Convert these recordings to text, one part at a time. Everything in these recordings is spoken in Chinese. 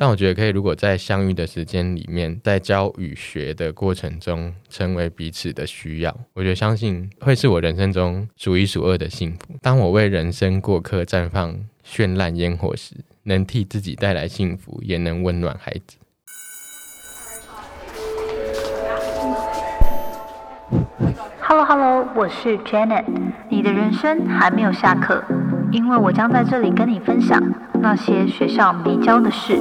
但我觉得可以，如果在相遇的时间里面，在教与学的过程中，成为彼此的需要，我觉得相信会是我人生中数一数二的幸福。当我为人生过客绽放绚烂烟火时，能替自己带来幸福，也能温暖孩子。Hello Hello，我是 Janet。你的人生还没有下课，因为我将在这里跟你分享那些学校没教的事。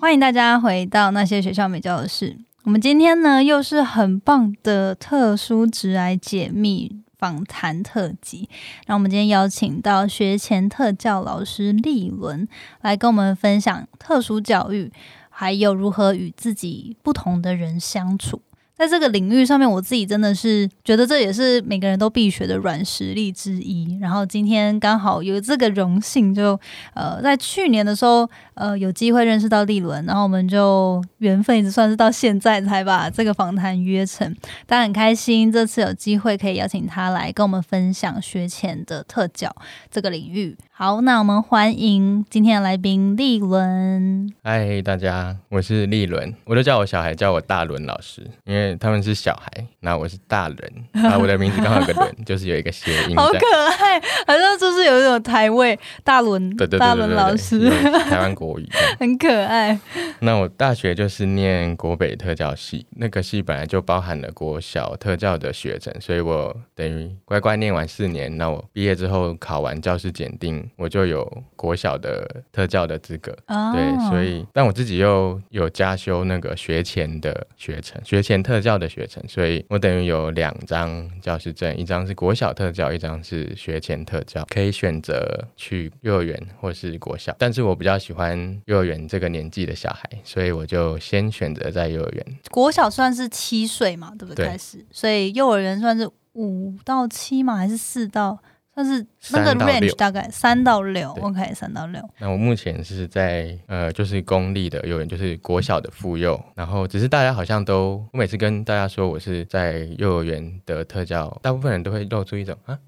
欢迎大家回到那些学校没教的事。我们今天呢，又是很棒的特殊直癌解密访谈特辑。那我们今天邀请到学前特教老师立伦来跟我们分享特殊教育，还有如何与自己不同的人相处。在这个领域上面，我自己真的是觉得这也是每个人都必学的软实力之一。然后今天刚好有这个荣幸，就呃在去年的时候，呃有机会认识到立伦，然后我们就缘分一直算是到现在才把这个访谈约成。当然很开心，这次有机会可以邀请他来跟我们分享学前的特教这个领域。好，那我们欢迎今天的来宾立伦。嗨，大家，我是立伦，我都叫我小孩叫我大伦老师，因为他们是小孩，那我是大人，啊我的名字刚好有个伦，就是有一个谐音。好可爱，好像就是有一种台味，大伦，对对对大伦老师，台湾国语，很可爱。那我大学就是念国北特教系，那个系本来就包含了国小特教的学程，所以我等于乖乖念完四年，那我毕业之后考完教师检定。我就有国小的特教的资格，对，所以但我自己又有加修那个学前的学程，学前特教的学程，所以我等于有两张教师证，一张是国小特教，一张是学前特教，可以选择去幼儿园或是国小，但是我比较喜欢幼儿园这个年纪的小孩，所以我就先选择在幼儿园。国小算是七岁嘛，对不对？开始，所以幼儿园算是五到七嘛，还是四到？但是那个 range 大概三到六，OK，三到六。那我目前是在呃，就是公立的幼儿园，就是国小的妇幼。然后只是大家好像都，我每次跟大家说我是在幼儿园的特教，大部分人都会露出一种啊。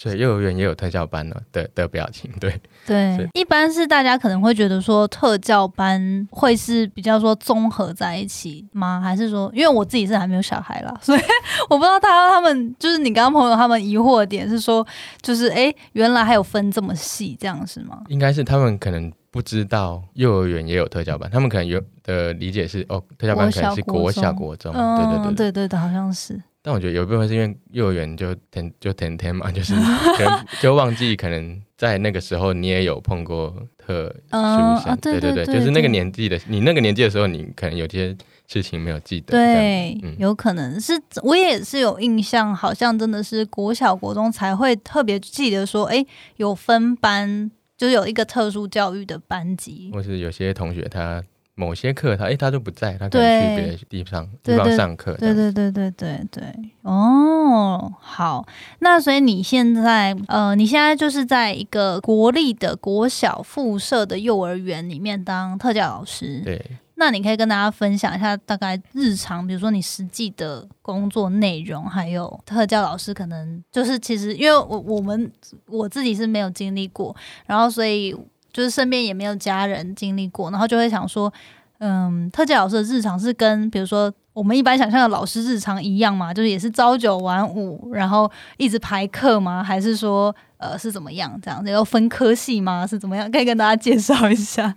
所以幼儿园也有特教班呢的的表情，对 对，一般是大家可能会觉得说特教班会是比较说综合在一起吗？还是说，因为我自己是还没有小孩啦，所以我不知道他他们就是你刚刚朋友他们疑惑的点是说，就是哎，原来还有分这么细，这样是吗？应该是他们可能不知道幼儿园也有特教班，他们可能有的理解是哦，特教班可能是国小国中，对对对对对对，好像是。但我觉得有一部分是因为幼儿园就天就天天嘛，就是 可能就忘记，可能在那个时候你也有碰过特殊生，对对对，就是那个年纪的你那个年纪的时候，你可能有些事情没有记得。对，有可能是我也是有印象，好像真的是国小国中才会特别记得说，哎，有分班，就是有一个特殊教育的班级，或是有些同学他。某些课他哎他都不在，他可能去别的地方地方上课。对对对对对对。哦，好，那所以你现在呃，你现在就是在一个国立的国小附设的幼儿园里面当特教老师。对。那你可以跟大家分享一下大概日常，比如说你实际的工作内容，还有特教老师可能就是其实因为我我们我自己是没有经历过，然后所以。就是身边也没有家人经历过，然后就会想说，嗯，特教老师的日常是跟比如说我们一般想象的老师日常一样吗？就是也是朝九晚五，然后一直排课吗？还是说，呃，是怎么样这样子？要分科系吗？是怎么样？可以跟大家介绍一下。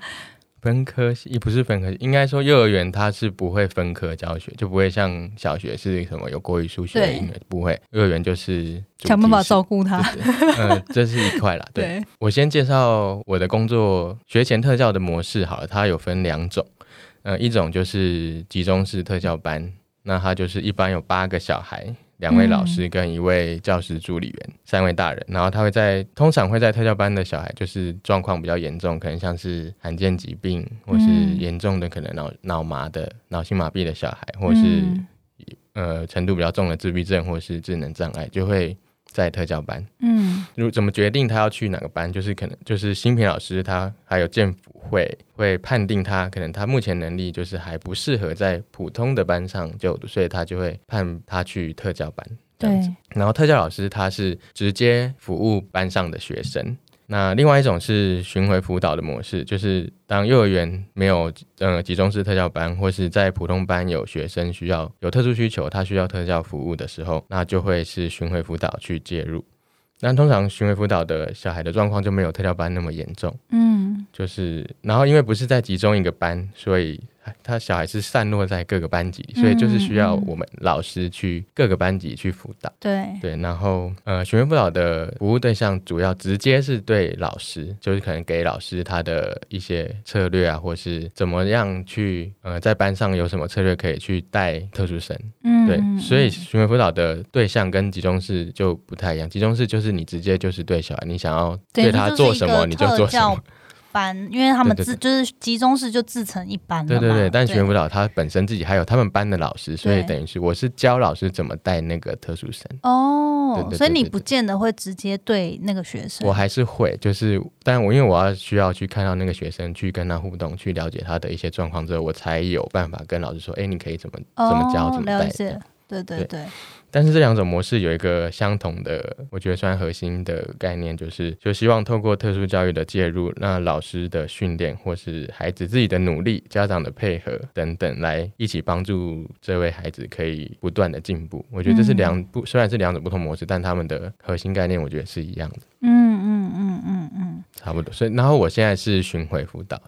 分科也不是分科，应该说幼儿园它是不会分科教学，就不会像小学是什么有国语、数学、英语，不会。幼儿园就是想办法照顾他，嗯，这是一块啦。对我先介绍我的工作学前特教的模式好了，它有分两种，呃，一种就是集中式特教班，那它就是一般有八个小孩。两位老师跟一位教师助理员，三位大人，然后他会在通常会在特教班的小孩，就是状况比较严重，可能像是罕见疾病，或是严重的可能脑脑麻的脑性麻痹的小孩，或是呃程度比较重的自闭症或是智能障碍，就会。在特教班，嗯，如怎么决定他要去哪个班？就是可能就是新平老师他还有建辅会会判定他可能他目前能力就是还不适合在普通的班上就读，所以他就会判他去特教班。这样子。然后特教老师他是直接服务班上的学生。那另外一种是巡回辅导的模式，就是当幼儿园没有呃集中式特教班，或是在普通班有学生需要有特殊需求，他需要特教服务的时候，那就会是巡回辅导去介入。那通常巡回辅导的小孩的状况就没有特教班那么严重，嗯，就是然后因为不是在集中一个班，所以。他小孩是散落在各个班级，所以就是需要我们老师去各个班级去辅导。对对，然后呃，巡回辅导的服务对象主要直接是对老师，就是可能给老师他的一些策略啊，或是怎么样去呃在班上有什么策略可以去带特殊生。嗯，对，所以巡回辅导的对象跟集中式就不太一样，集中式就是你直接就是对小孩，你想要对他做什么你就做什么。班，因为他们自就是集中式就自成一班对对对，但学辅导他本身自己还有他们班的老师，所以等于是我是教老师怎么带那个特殊生。哦，所以你不见得会直接对那个学生。我还是会，就是，但我因为我要需要去看到那个学生，去跟他互动，去了解他的一些状况之后，我才有办法跟老师说，哎，你可以怎么怎么教，怎么带。对对对。但是这两种模式有一个相同的，我觉得算核心的概念，就是就希望透过特殊教育的介入，那老师的训练或是孩子自己的努力、家长的配合等等，来一起帮助这位孩子可以不断的进步。我觉得这是两不虽然是两种不同模式，但他们的核心概念我觉得是一样的。嗯嗯嗯嗯嗯，差不多。所以然后我现在是巡回辅导。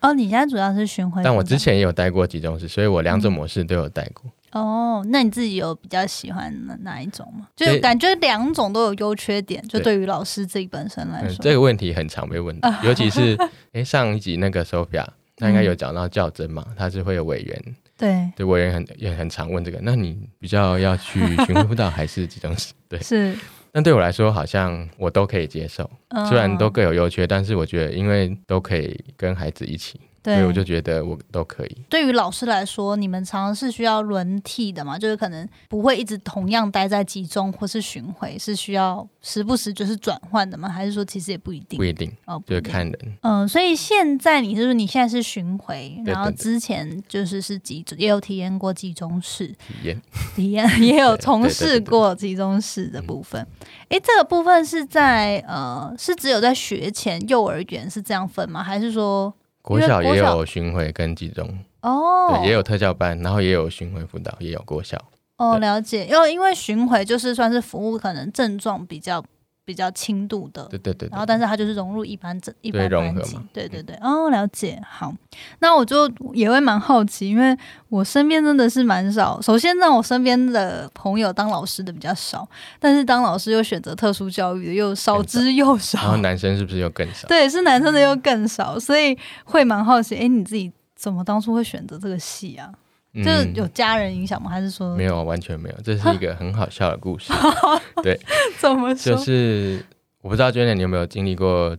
哦，你现在主要是巡回，但我之前也有带过集中式，所以我两种模式都有带过。哦，那你自己有比较喜欢的哪一种吗？就感觉两种都有优缺点，就对于老师自己本身来说，这个问题很常被问，尤其是哎上一集那个 Sophia，他应该有讲到较真嘛，他是会有委员，对，对委员很也很常问这个，那你比较要去询问辅导还是集中式？对，是。但对我来说，好像我都可以接受，虽然都各有优缺，但是我觉得因为都可以跟孩子一起。所以我就觉得我都可以。对于老师来说，你们常常是需要轮替的嘛？就是可能不会一直同样待在集中或是巡回，是需要时不时就是转换的吗？还是说其实也不一定？不一定哦，就是看人。嗯，所以现在你是说你现在是巡回，然后之前就是是集中，也有体验过集中式体验，体验 也有从事过集中式的部分。哎，这个部分是在呃，是只有在学前幼儿园是这样分吗？还是说？国小也有巡回跟集中哦，对，也有特教班，然后也有巡回辅导，也有国小哦，了解。因为因为巡回就是算是服务，可能症状比较。比较轻度的，对对对，然后但是它就是融入一般这一般班级，对对对，哦，了解，好，那我就也会蛮好奇，因为我身边真的是蛮少。首先让，我身边的朋友当老师的比较少，但是当老师又选择特殊教育的又少之又少。然后男生是不是又更少？对，是男生的又更少，所以会蛮好奇，哎，你自己怎么当初会选择这个戏啊？就是有家人影响吗？还是说没有？完全没有，这是一个很好笑的故事。对，怎么说？就是我不知道 j e n 你有没有经历过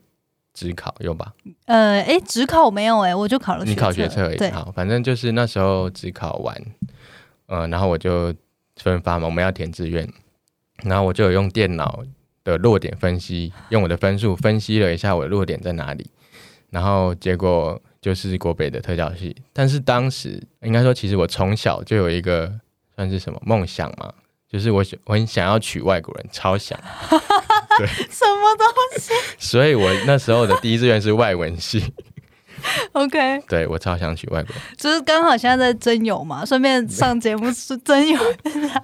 职考？有吧？呃，哎，职考我没有哎，我就考了。你考学测也好，反正就是那时候职考完，呃，然后我就分发嘛，我们要填志愿，然后我就有用电脑的弱点分析，用我的分数分析了一下我的弱点在哪里，然后结果。就是国北的特教系，但是当时应该说，其实我从小就有一个算是什么梦想嘛，就是我我很想要娶外国人，超想。对，什么东西？所以我那时候的第一志愿是外文系。OK，对我超想娶外国人，就是刚好现在在征友嘛，顺便上节目是征友。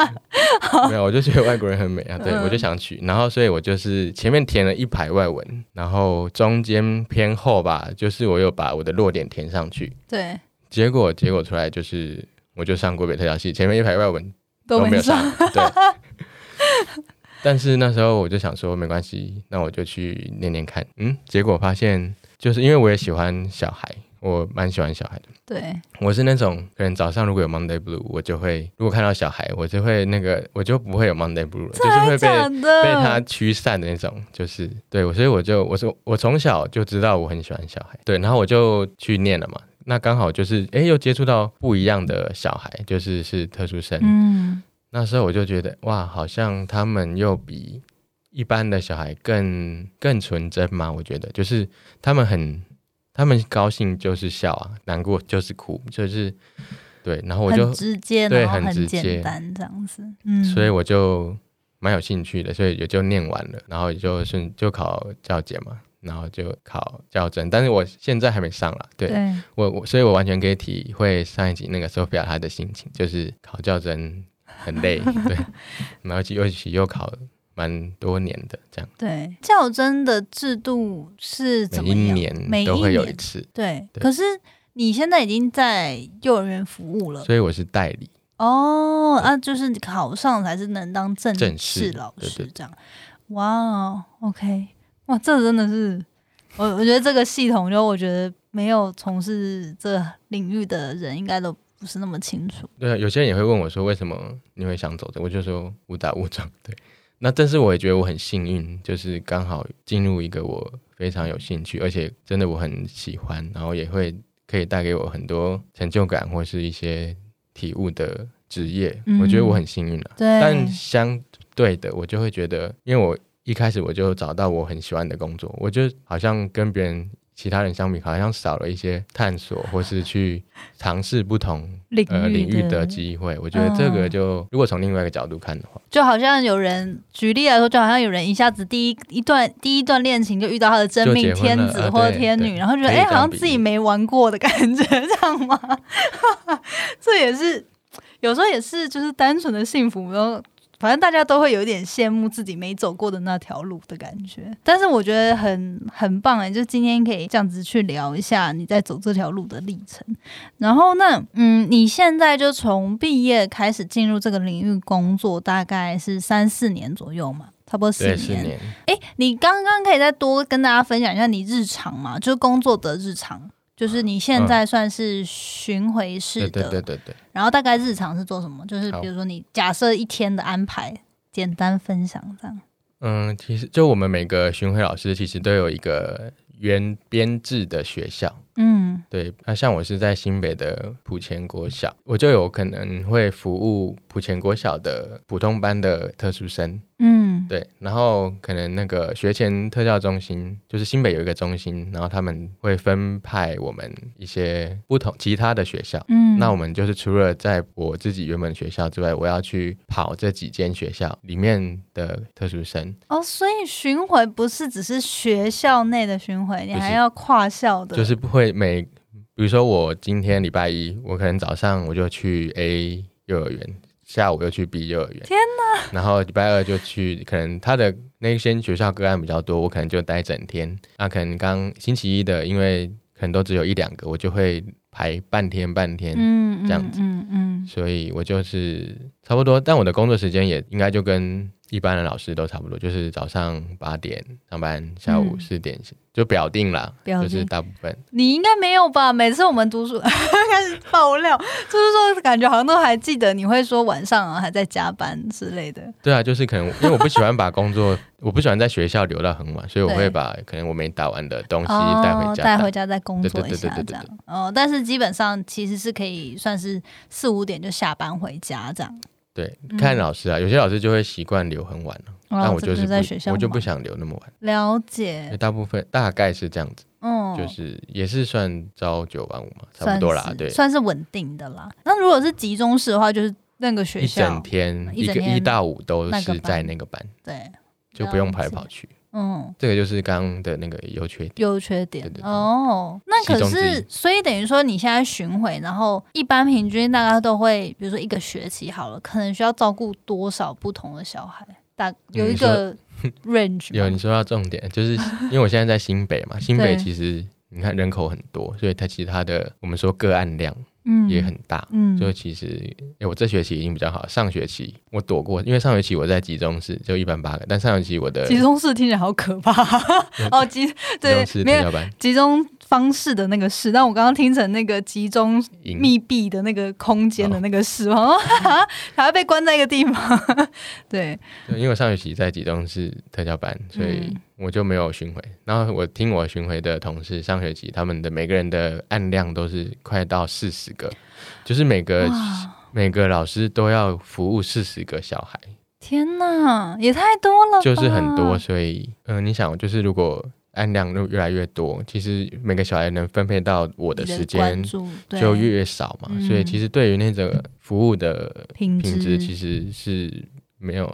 没有，我就觉得外国人很美啊，对我就想娶，然后所以我就是前面填了一排外文，然后中间偏后吧，就是我又把我的弱点填上去。对，结果结果出来就是我就上国北特教系，前面一排外文都没有上。对，但是那时候我就想说没关系，那我就去念念看。嗯，结果发现。就是因为我也喜欢小孩，我蛮喜欢小孩的。对，我是那种可能早上如果有 Monday Blue，我就会如果看到小孩，我就会那个我就不会有 Monday Blue 了，就是会被被他驱散的那种。就是对我，所以我就我说我从小就知道我很喜欢小孩。对，然后我就去念了嘛。那刚好就是哎，又接触到不一样的小孩，就是是特殊生。嗯，那时候我就觉得哇，好像他们又比。一般的小孩更更纯真嘛？我觉得就是他们很，他们高兴就是笑啊，难过就是哭，就是对。然后我就直接，对，很直接，这样子。嗯，所以我就蛮有兴趣的，所以也就念完了，然后也就顺就考教检嘛，然后就考教证，但是我现在还没上了，对我我，所以我完全可以体会上一集那个 Sophia 她的心情，就是考教证很累，对，然后又起又考蛮多年的这样，对，教真的制度是怎么样？每一年都会有一次，对，可是你现在已经在幼儿园服务了，所以我是代理。哦，啊，就是考上才是能当正正式老师这样。哇，OK，哇，这真的是我，我觉得这个系统，就我觉得没有从事这领域的人，应该都不是那么清楚。对，有些人也会问我说，为什么你会想走的？我就说误打误撞。对，那但是我也觉得我很幸运，就是刚好进入一个我非常有兴趣，而且真的我很喜欢，然后也会可以带给我很多成就感或是一些。体悟的职业，我觉得我很幸运了。对，但相对的，我就会觉得，因为我一开始我就找到我很喜欢的工作，我就好像跟别人其他人相比，好像少了一些探索或是去尝试不同呃领域的机会。我觉得这个就如果从另外一个角度看的话，就好像有人举例来说，就好像有人一下子第一一段第一段恋情就遇到他的真命天子或者天女，然后觉得哎，好像自己没玩过的感觉，这样吗？这也是有时候也是就是单纯的幸福，然后反正大家都会有一点羡慕自己没走过的那条路的感觉。但是我觉得很很棒哎，就今天可以这样子去聊一下你在走这条路的历程。然后那嗯，你现在就从毕业开始进入这个领域工作，大概是三四年左右嘛，差不多四年。哎，你刚刚可以再多跟大家分享一下你日常嘛，就是工作的日常。就是你现在算是巡回式的，对对对对。然后大概日常是做什么？就是比如说你假设一天的安排，简单分享这样。嗯，其实就我们每个巡回老师其实都有一个原编制的学校。嗯，对。那像我是在新北的普前国小，我就有可能会服务普前国小的普通班的特殊生。嗯，对，然后可能那个学前特教中心，就是新北有一个中心，然后他们会分派我们一些不同其他的学校，嗯，那我们就是除了在我自己原本学校之外，我要去跑这几间学校里面的特殊生。哦，所以巡回不是只是学校内的巡回，你还要跨校的，就是不会每，比如说我今天礼拜一，我可能早上我就去 A 幼儿园。下午又去 B 幼儿园，天哪！然后礼拜二就去，可能他的那些学校个案比较多，我可能就待整天。那可能刚星期一的，因为可能都只有一两个，我就会排半天半天，嗯，这样子，嗯嗯。所以我就是差不多，但我的工作时间也应该就跟。一般的老师都差不多，就是早上八点上班，下午四点就表定了，就是大部分。你应该没有吧？每次我们读书 开始爆料，就是说感觉好像都还记得你会说晚上啊还在加班之类的。对啊，就是可能因为我不喜欢把工作，我不喜欢在学校留到很晚，所以我会把可能我没打完的东西带回家，带回家再工作一下这样。哦，但是基本上其实是可以算是四五点就下班回家这样。对，看老师啊，有些老师就会习惯留很晚了，但我就是我就不想留那么晚。了解，大部分大概是这样子，嗯，就是也是算朝九晚五嘛，差不多啦，对，算是稳定的啦。那如果是集中式的话，就是那个学校一整天一个一到五都是在那个班，对，就不用跑来跑去。嗯，这个就是刚刚的那个优缺点。优缺点哦，那可是所以等于说你现在巡回，然后一般平均大概都会，比如说一个学期好了，可能需要照顾多少不同的小孩？大有一个 range。有你说到重点，就是因为我现在在新北嘛，新北其实你看人口很多，所以它其实它的我们说个案量。嗯，也很大，嗯，就其实，哎，我这学期已经比较好，上学期我躲过，因为上学期我在集中室就一般八个，但上学期我的集中室听起来好可怕，哦，集对没有集中方式的那个室，但我刚刚听成那个集中密闭的那个空间的那个室，哦，还要被关在一个地方，对，因为我上学期在集中是特教班，所以。我就没有巡回，然后我听我巡回的同事上学期他们的每个人的案量都是快到四十个，就是每个每个老师都要服务四十个小孩。天呐，也太多了，就是很多。所以，嗯，你想，就是如果案量就越来越多，其实每个小孩能分配到我的时间就越少嘛。所以，其实对于那个服务的品质，其实是没有。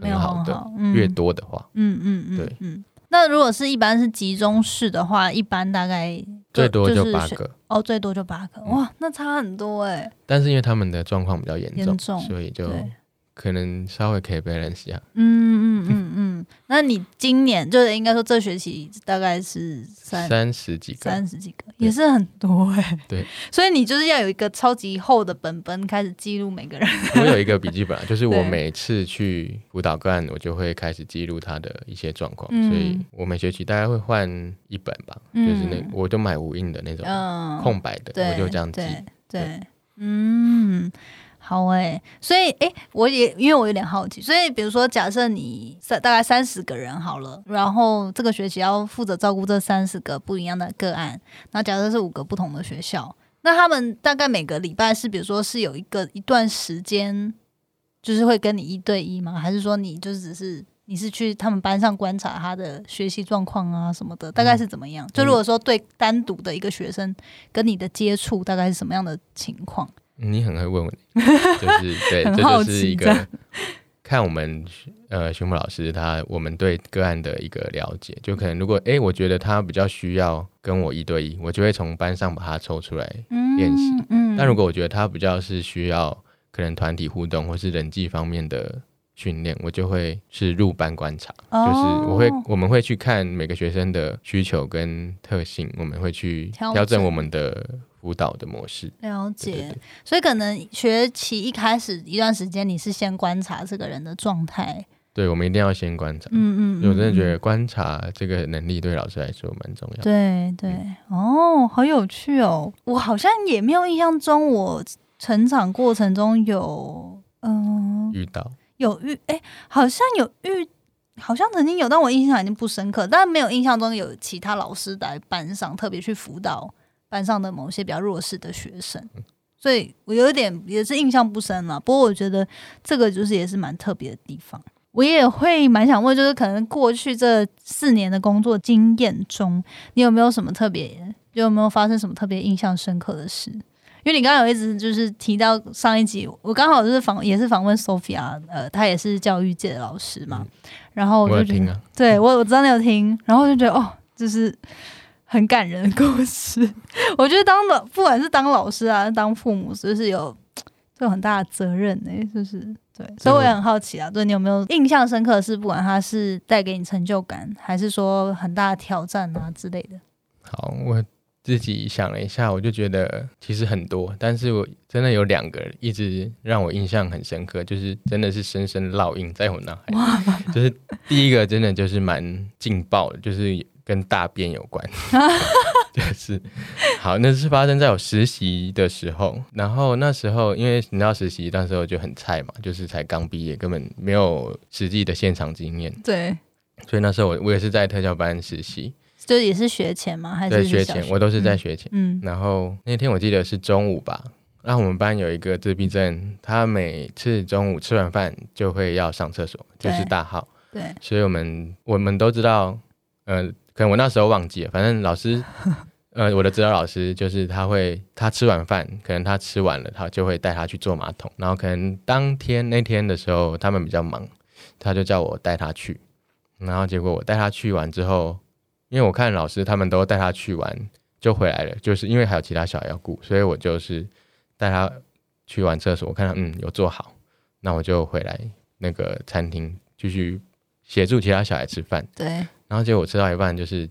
很好的，越多的话，嗯嗯嗯，对，嗯。那如果是一般是集中式的话，一般大概最多就八个哦，最多就八个，哇，那差很多哎。但是因为他们的状况比较严重，所以就。可能稍微可以 balance 一下。嗯嗯嗯嗯，那你今年就是应该说这学期大概是三三十几个，三十几个也是很多哎。对，所以你就是要有一个超级厚的本本开始记录每个人。我有一个笔记本，就是我 每次去辅导个案，我就会开始记录他的一些状况。所以我每学期大概会换一本吧，就是那我就买无印的那种空白的，我就这样记。对，嗯。好诶，所以诶，我也因为我有点好奇，所以比如说，假设你三大概三十个人好了，然后这个学期要负责照顾这三十个不一样的个案，那假设是五个不同的学校，那他们大概每个礼拜是，比如说是有一个一段时间，就是会跟你一对一吗？还是说你就只是你是去他们班上观察他的学习状况啊什么的？大概是怎么样？就如果说对单独的一个学生跟你的接触，大概是什么样的情况？你很会问问题，就是对，这就是一个看我们呃，熊木老师他我们对个案的一个了解，就可能如果哎，我觉得他比较需要跟我一对一，我就会从班上把他抽出来练习。嗯，但如果我觉得他比较是需要可能团体互动或是人际方面的训练，我就会是入班观察，就是我会我们会去看每个学生的需求跟特性，我们会去调整我们的。辅导的模式了解，所以可能学期一开始一段时间，你是先观察这个人的状态。对，我们一定要先观察。嗯嗯，我真的觉得观察这个能力对老师来说蛮重要。对对，哦，好有趣哦！我好像也没有印象中，我成长过程中有嗯遇到有遇哎，好像有遇，好像曾经有，但我印象已经不深刻，但没有印象中有其他老师在班上特别去辅导。班上的某些比较弱势的学生，所以我有点也是印象不深了。不过我觉得这个就是也是蛮特别的地方。我也会蛮想问，就是可能过去这四年的工作经验中，你有没有什么特别，有没有发生什么特别印象深刻的事？因为你刚刚有一直就是提到上一集，我刚好就是访也是访问 Sophia，呃，她也是教育界的老师嘛。然后我就听啊，对我我真的有听，然后就觉得哦，就是。很感人的故事，我觉得当老不管是当老师啊，当父母，就是有有很大的责任呢，就是对，所以我也很好奇啊，对你有没有印象深刻的是，不管他是带给你成就感，还是说很大的挑战啊之类的。好，我自己想了一下，我就觉得其实很多，但是我真的有两个一直让我印象很深刻，就是真的是深深烙印在我脑海。就是第一个真的就是蛮劲爆的，就是。跟大便有关，就是好，那是发生在我实习的时候。然后那时候，因为你知道实习那时候就很菜嘛，就是才刚毕业，根本没有实际的现场经验。对，所以那时候我我也是在特教班实习，就也是学前吗？还是学前？我都是在学前。嗯。然后那天我记得是中午吧，然后我们班有一个自闭症，他每次中午吃完饭就会要上厕所，就是大号。对。所以我们我们都知道，嗯。可能我那时候忘记了，反正老师，呃，我的指导老师就是他会，他吃完饭，可能他吃完了，他就会带他去坐马桶，然后可能当天那天的时候他们比较忙，他就叫我带他去，然后结果我带他去完之后，因为我看老师他们都带他去完就回来了，就是因为还有其他小孩要顾，所以我就是带他去完厕所，我看他嗯有做好，那我就回来那个餐厅继续协助其他小孩吃饭。对。然后结果我吃到一半，就是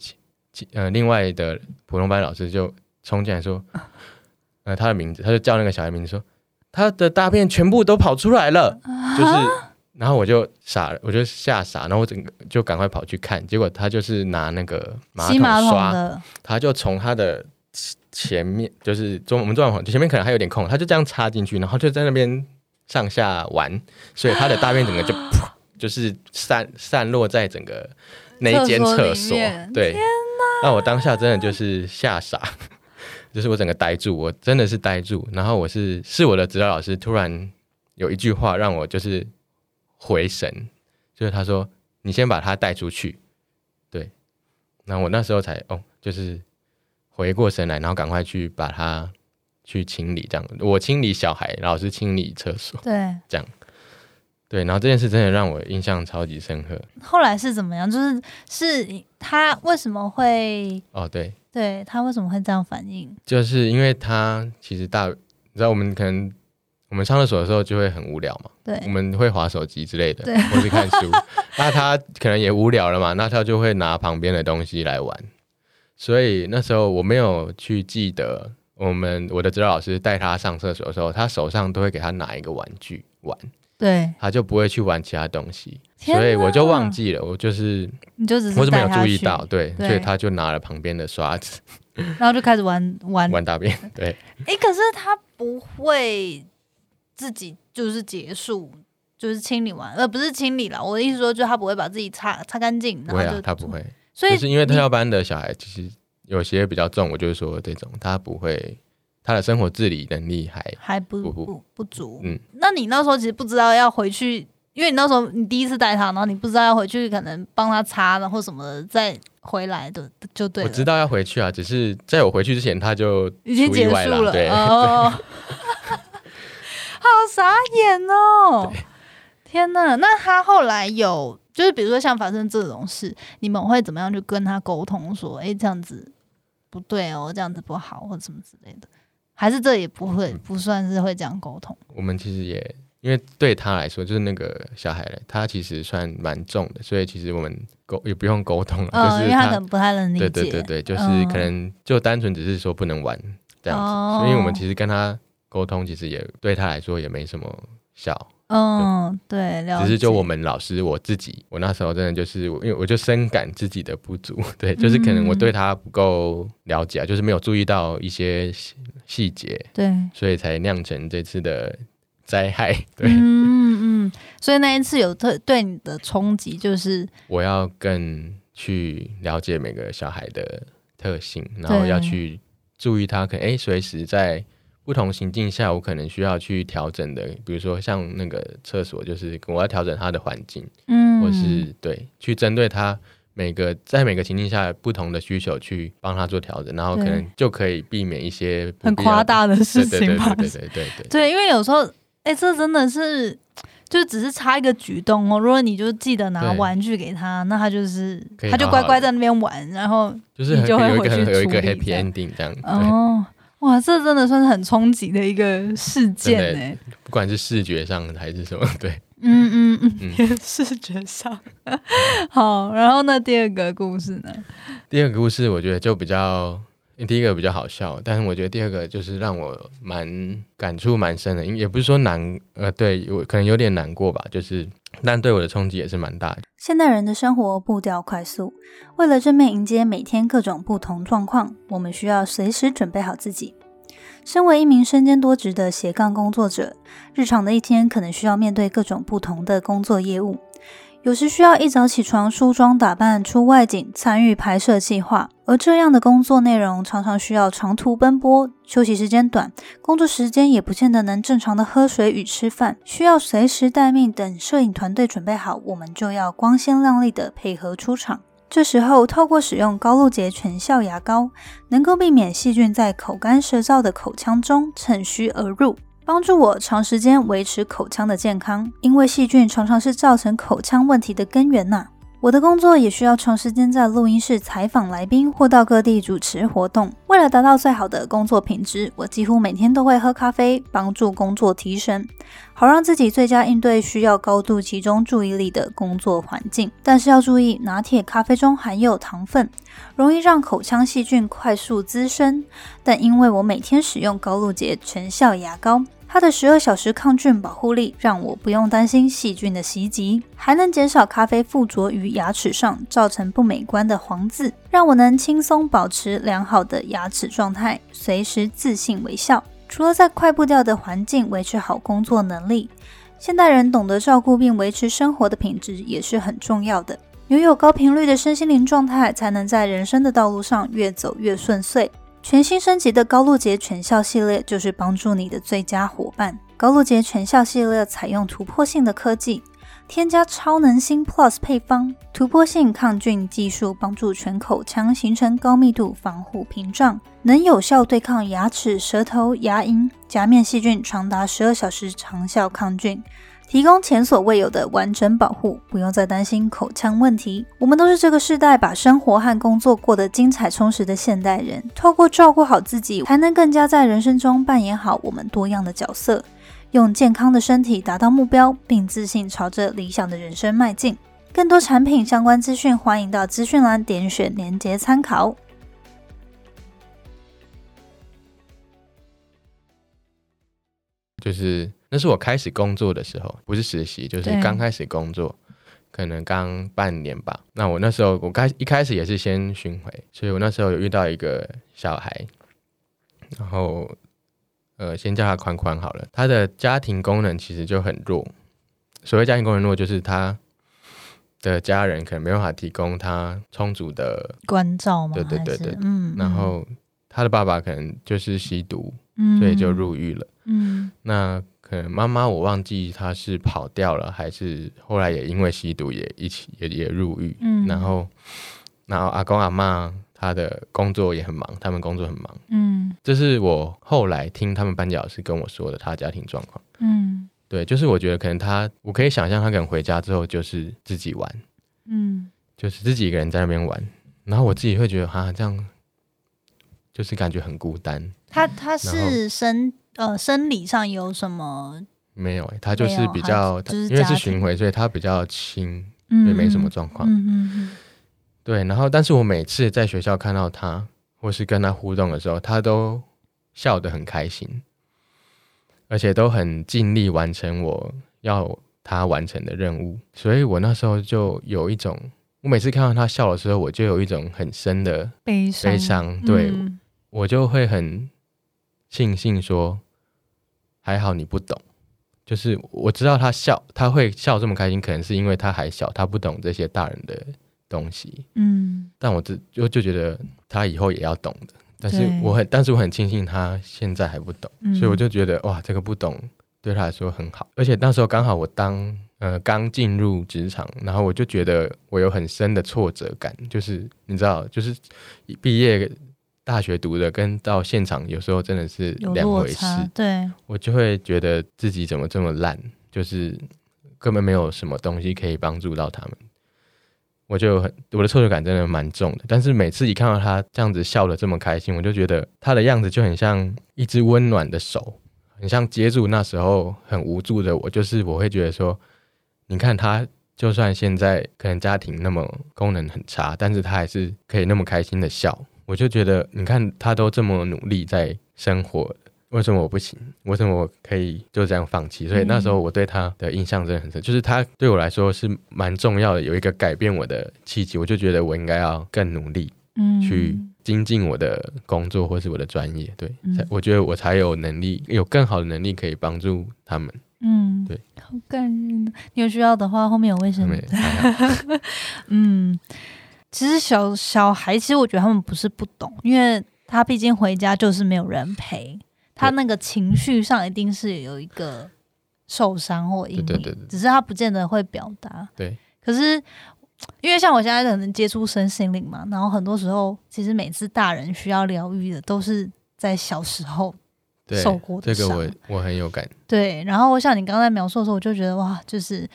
呃，另外的普通班老师就冲进来说，呃，他的名字，他就叫那个小孩名字，说他的大便全部都跑出来了，就是，然后我就傻了，我就吓傻，然后我整个就赶快跑去看，结果他就是拿那个马桶刷，他就从他的前面，就是中我们中网前面可能还有点空，他就这样插进去，然后就在那边上下玩，所以他的大便整个就就是散散落在整个。那一间厕所，对，那我当下真的就是吓傻，就是我整个呆住，我真的是呆住。然后我是是我的指导老师突然有一句话让我就是回神，就是他说：“你先把他带出去。”对，那我那时候才哦，就是回过神来，然后赶快去把他去清理，这样。我清理小孩，老师清理厕所，对，这样。对，然后这件事真的让我印象超级深刻。后来是怎么样？就是是他为什么会？哦，对，对他为什么会这样反应？就是因为他其实大，你知道我们可能我们上厕所的时候就会很无聊嘛，对，我们会划手机之类的，对，或是看书。那他可能也无聊了嘛，那他就会拿旁边的东西来玩。所以那时候我没有去记得，我们我的指导老师带他上厕所的时候，他手上都会给他拿一个玩具玩。对，他就不会去玩其他东西，所以我就忘记了，我就是你就只是我是没有注意到，对，所以他就拿了旁边的刷子，然后就开始玩玩。玩大便，对。哎，可是他不会自己就是结束，就是清理完，呃，不是清理了，我的意思说，就他不会把自己擦擦干净，不会啊，他不会，所以是因为特教班的小孩其实有些比较重，我就是说这种他不会。他的生活自理能力还还不不不足，嗯，那你那时候其实不知道要回去，因为你那时候你第一次带他，然后你不知道要回去，可能帮他擦然后什么的，再回来的就对。我知道要回去啊，只是在我回去之前他就已经结束了，对，好傻眼哦！天哪，那他后来有就是比如说像发生这种事，你们会怎么样去跟他沟通说，哎，这样子不对哦，这样子不好或者什么之类的。还是这也不会不算是会这样沟通。我们其实也因为对他来说，就是那个小孩，他其实算蛮重的，所以其实我们沟也不用沟通了。嗯，因为他可能不太能理解。对对对对，就是可能就单纯只是说不能玩这样子，所以我们其实跟他沟通，其实也对他来说也没什么效。嗯，对，只是就我们老师我自己，我那时候真的就是，因为我就深感自己的不足，对，就是可能我对他不够了解，就是没有注意到一些细节，对，所以才酿成这次的灾害。对，嗯嗯，所以那一次有特对你的冲击，就是？我要更去了解每个小孩的特性，然后要去注意他，可能哎，随时在。不同情境下，我可能需要去调整的，比如说像那个厕所，就是我要调整它的环境，嗯，或是对，去针对它每个在每个情境下不同的需求去帮他做调整，然后可能就可以避免一些很夸大的事情，对对对对对对。对，因为有时候，哎，这真的是就只是差一个举动哦。如果你就记得拿玩具给他，那他就是他就乖乖在那边玩，然后就是就会有一个有一个 happy ending 这样哦。哇，这真的算是很冲击的一个事件呢。不管是视觉上还是什么，对，嗯嗯嗯，视觉上。好，然后呢第二个故事呢？第二个故事我觉得就比较，第一个比较好笑，但是我觉得第二个就是让我蛮感触蛮深的，也不是说难，呃，对我可能有点难过吧，就是。但对我的冲击也是蛮大的。现代人的生活步调快速，为了正面迎接每天各种不同状况，我们需要随时准备好自己。身为一名身兼多职的斜杠工作者，日常的一天可能需要面对各种不同的工作业务。有时需要一早起床梳妆打扮出外景参与拍摄计划，而这样的工作内容常常需要长途奔波，休息时间短，工作时间也不见得能正常的喝水与吃饭，需要随时待命。等摄影团队准备好，我们就要光鲜亮丽的配合出场。这时候，透过使用高露洁全效牙膏，能够避免细菌在口干舌燥的口腔中趁虚而入。帮助我长时间维持口腔的健康，因为细菌常常是造成口腔问题的根源呐。我的工作也需要长时间在录音室采访来宾，或到各地主持活动。为了达到最好的工作品质，我几乎每天都会喝咖啡，帮助工作提升，好让自己最佳应对需要高度集中注意力的工作环境。但是要注意，拿铁咖啡中含有糖分，容易让口腔细菌快速滋生。但因为我每天使用高露洁全效牙膏。它的十二小时抗菌保护力让我不用担心细菌的袭击，还能减少咖啡附着于牙齿上造成不美观的黄渍，让我能轻松保持良好的牙齿状态，随时自信微笑。除了在快步调的环境维持好工作能力，现代人懂得照顾并维持生活的品质也是很重要的。拥有高频率的身心灵状态，才能在人生的道路上越走越顺遂。全新升级的高露洁全效系列就是帮助你的最佳伙伴。高露洁全效系列采用突破性的科技，添加超能星 Plus 配方，突破性抗菌技术帮助全口腔形成高密度防护屏障，能有效对抗牙齿、舌头、牙龈、颊面细菌，长达十二小时长效抗菌。提供前所未有的完整保护，不用再担心口腔问题。我们都是这个时代把生活和工作过得精彩充实的现代人，透过照顾好自己，才能更加在人生中扮演好我们多样的角色，用健康的身体达到目标，并自信朝着理想的人生迈进。更多产品相关资讯，欢迎到资讯栏点选连接参考。就是那是我开始工作的时候，不是实习，就是刚开始工作，可能刚半年吧。那我那时候我开一开始也是先巡回，所以我那时候有遇到一个小孩，然后呃，先叫他宽宽好了。他的家庭功能其实就很弱，所谓家庭功能弱，就是他的家人可能没办法提供他充足的关照嘛。对对对对，嗯。然后他的爸爸可能就是吸毒。所以就入狱了。嗯，那可能妈妈我忘记她是跑掉了，还是后来也因为吸毒也一起也也入狱。嗯，然后然后阿公阿妈他的工作也很忙，他们工作很忙。嗯，这是我后来听他们班教师跟我说的他家庭状况。嗯，对，就是我觉得可能他，我可以想象他可能回家之后就是自己玩。嗯，就是自己一个人在那边玩，然后我自己会觉得啊这样。就是感觉很孤单。他他是生呃生理上有什么？没有他就是比较，因为是巡回，所以他比较轻，也没什么状况。嗯嗯嗯。对，然后但是我每次在学校看到他，或是跟他互动的时候，他都笑得很开心，而且都很尽力完成我要他完成的任务。所以我那时候就有一种，我每次看到他笑的时候，我就有一种很深的悲伤。悲伤，对。我就会很庆幸说，还好你不懂，就是我知道他笑，他会笑这么开心，可能是因为他还小，他不懂这些大人的东西。嗯，但我就就就觉得他以后也要懂的。但是我很，但是我很庆幸他现在还不懂，所以我就觉得哇，这个不懂对他来说很好。而且那时候刚好我当呃刚进入职场，然后我就觉得我有很深的挫折感，就是你知道，就是毕业。大学读的跟到现场有时候真的是两回事，对我就会觉得自己怎么这么烂，就是根本没有什么东西可以帮助到他们，我就很我的挫折感真的蛮重的。但是每次一看到他这样子笑的这么开心，我就觉得他的样子就很像一只温暖的手，很像接住那时候很无助的我。就是我会觉得说，你看他就算现在可能家庭那么功能很差，但是他还是可以那么开心的笑。我就觉得，你看他都这么努力在生活，为什么我不行？为什么我可以就这样放弃？所以那时候我对他的印象真的很深，就是他对我来说是蛮重要的，有一个改变我的契机。我就觉得我应该要更努力，嗯，去精进我的工作或是我的专业。对，我觉得我才有能力，有更好的能力可以帮助他们。嗯，对，好感人。你有需要的话，后面有卫生纸。嗯。其实小小孩，其实我觉得他们不是不懂，因为他毕竟回家就是没有人陪，他那个情绪上一定是有一个受伤或阴影，只是他不见得会表达。对，可是因为像我现在可能接触身心灵嘛，然后很多时候，其实每次大人需要疗愈的，都是在小时候受过的这个我我很有感。对，然后我想你刚才描述的时候，我就觉得哇，就是。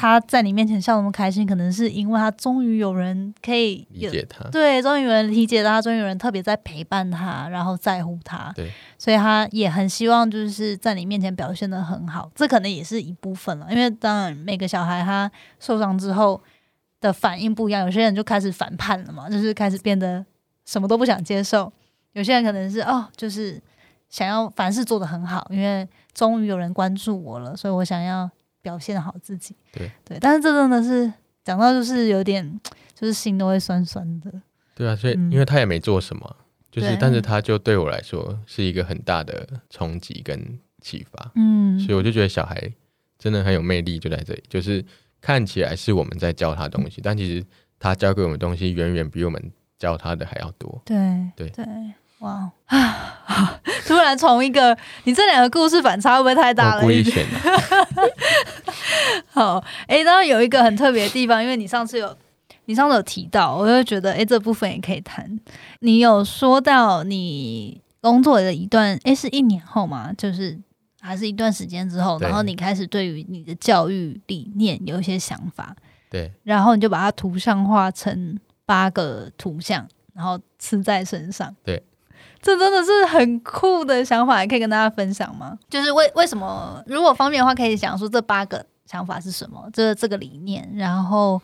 他在你面前笑那么开心，可能是因为他终于有人可以理解他，对，终于有人理解他，终于有人特别在陪伴他，然后在乎他，对，所以他也很希望就是在你面前表现的很好，这可能也是一部分了。因为当然每个小孩他受伤之后的反应不一样，有些人就开始反叛了嘛，就是开始变得什么都不想接受；有些人可能是哦，就是想要凡事做得很好，因为终于有人关注我了，所以我想要。表现好自己，对对，但是这真的是讲到就是有点，就是心都会酸酸的。对啊，所以因为他也没做什么，就是但是他就对我来说是一个很大的冲击跟启发。嗯，所以我就觉得小孩真的很有魅力，就在这里，就是看起来是我们在教他东西，但其实他教给我们东西远远比我们教他的还要多。对对对。哇啊！突然从一个，你这两个故事反差会不会太大了？好，哎，然后有一个很特别的地方，因为你上次有，你上次有提到，我就觉得，哎，这部分也可以谈。你有说到你工作的一段，哎，是一年后嘛？就是还是一段时间之后，然后你开始对于你的教育理念有一些想法，对，然后你就把它图像化成八个图像，然后刺在身上，对，这真的是很酷的想法，可以跟大家分享吗？就是为为什么，如果方便的话，可以讲说这八个想法是什么，这这个理念，然后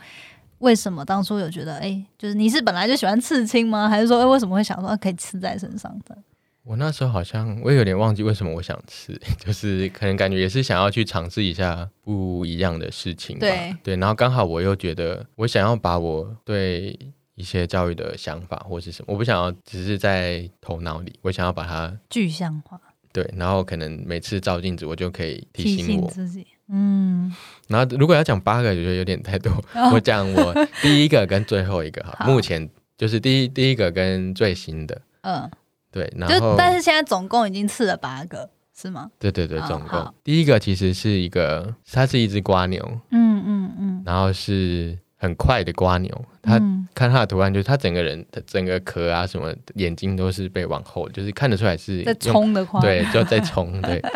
为什么当初有觉得，哎，就是你是本来就喜欢刺青吗？还是说，哎，为什么会想说可以刺在身上的？我那时候好像我有点忘记为什么我想吃，就是可能感觉也是想要去尝试一下不一样的事情吧。对对，然后刚好我又觉得我想要把我对一些教育的想法或是什么，我不想要只是在头脑里，我想要把它具象化。对，然后可能每次照镜子，我就可以提醒我自己。嗯。然后如果要讲八个，我觉得有点太多。我讲我第一个跟最后一个哈，目前就是第一第一个跟最新的。嗯。对，然后但是现在总共已经刺了八个，是吗？对对对，总共第一个其实是一个，它是一只瓜牛，嗯嗯嗯，然后是很快的瓜牛，它看它的图案，就是它整个人的整个壳啊，什么眼睛都是被往后，就是看得出来是在冲的话，对，就在冲，对。